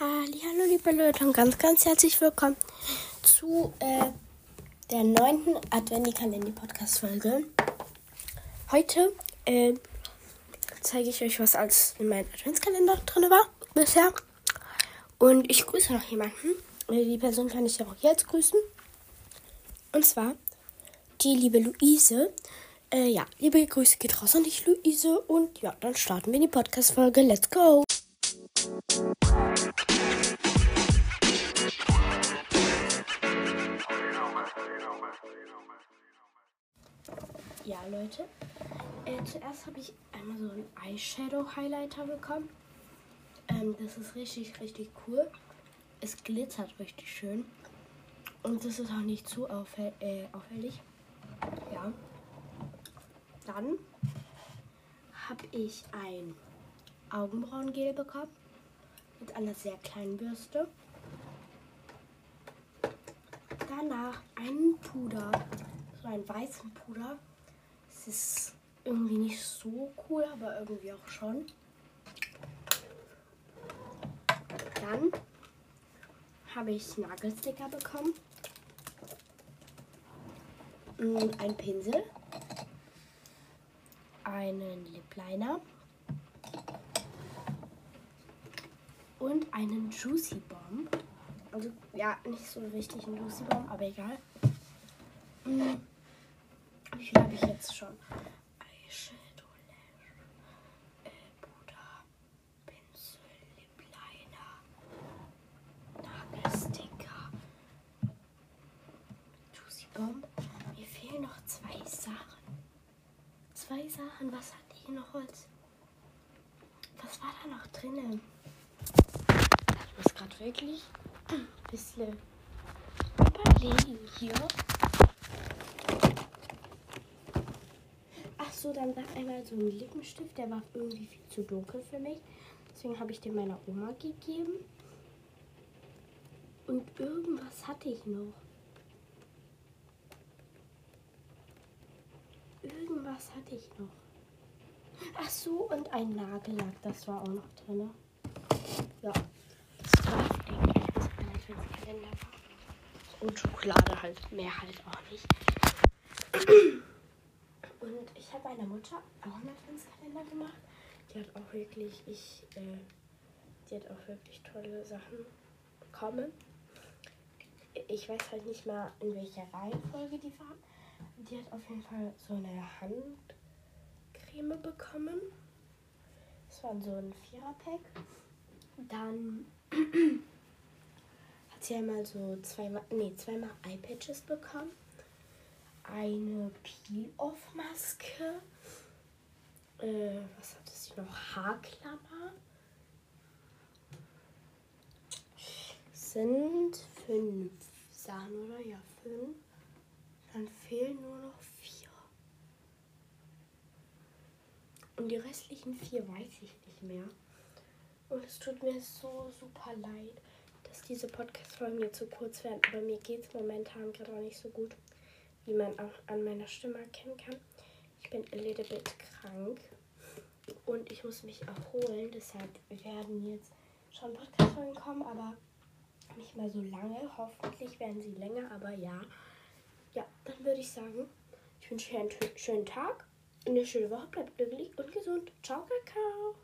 Hallo liebe Leute und ganz, ganz herzlich willkommen zu äh, der neunten Adventi-Kalender-Podcast-Folge. Heute äh, zeige ich euch, was als in meinem Adventskalender drin war bisher. Und ich grüße noch jemanden. Äh, die Person kann ich ja auch jetzt grüßen. Und zwar die liebe Luise. Äh, ja, liebe Grüße geht raus an dich, Luise. Und ja, dann starten wir die Podcast-Folge. Let's go! Ja, Leute. Äh, zuerst habe ich einmal so einen Eyeshadow Highlighter bekommen. Ähm, das ist richtig, richtig cool. Es glitzert richtig schön. Und das ist auch nicht zu auffäll äh, auffällig. Ja. Dann habe ich ein Augenbrauengel bekommen. Mit einer sehr kleinen Bürste. Danach einen Puder. So einen weißen Puder. Es ist irgendwie nicht so cool, aber irgendwie auch schon. Dann habe ich Nagelsticker bekommen. Ein Pinsel. Einen Lip Liner. Und einen Juicy Bomb. Also, ja, nicht so richtig ein Juicy Bomb, aber egal. Mhm. Wie viel habe ich jetzt schon? Eyeshadow, Lash, äh, Puder, Pinsel, Lip Liner, Nagelsticker, Juicy Bomb. Mir fehlen noch zwei Sachen. Zwei Sachen. Was hat die noch Holz? Was war da noch drinnen? Ich muss gerade wirklich ein bisschen überlegen hier. Ach so, dann war einmal so ein Lippenstift, der war irgendwie viel zu dunkel für mich. Deswegen habe ich den meiner Oma gegeben. Und irgendwas hatte ich noch. Irgendwas hatte ich noch. Ach so, und ein Nagellack, das war auch noch drin. Ja, das war denke ich, was mein Adventskalender war. Und Schokolade halt, mehr halt auch nicht. Und ich habe meiner Mutter auch einen Adventskalender gemacht. Die hat auch wirklich, ich, äh, die hat auch wirklich tolle Sachen bekommen. Ich weiß halt nicht mal, in welcher Reihenfolge die waren. Die hat auf jeden Fall so eine Handcreme bekommen. Das war so ein Viererpack. Dann hat sie einmal so zweimal, nee, zweimal Eyepatches bekommen. Eine Peel-Off-Maske. Äh, was hatte sie noch? Haarklammer. Sind fünf Sachen, oder? Ja, fünf. Dann fehlen nur noch vier. Und die restlichen vier weiß ich nicht mehr. Und es tut mir so super leid, dass diese Podcast-Folgen mir zu kurz werden. Aber mir geht es momentan gerade auch nicht so gut, wie man auch an meiner Stimme erkennen kann. Ich bin a little bit krank und ich muss mich erholen. Deshalb werden jetzt schon Podcast-Folgen kommen, aber nicht mehr so lange. Hoffentlich werden sie länger, aber ja. Ja, dann würde ich sagen, ich wünsche euch einen schönen Tag, eine schöne Woche, bleibt glücklich und gesund. Ciao, Kakao.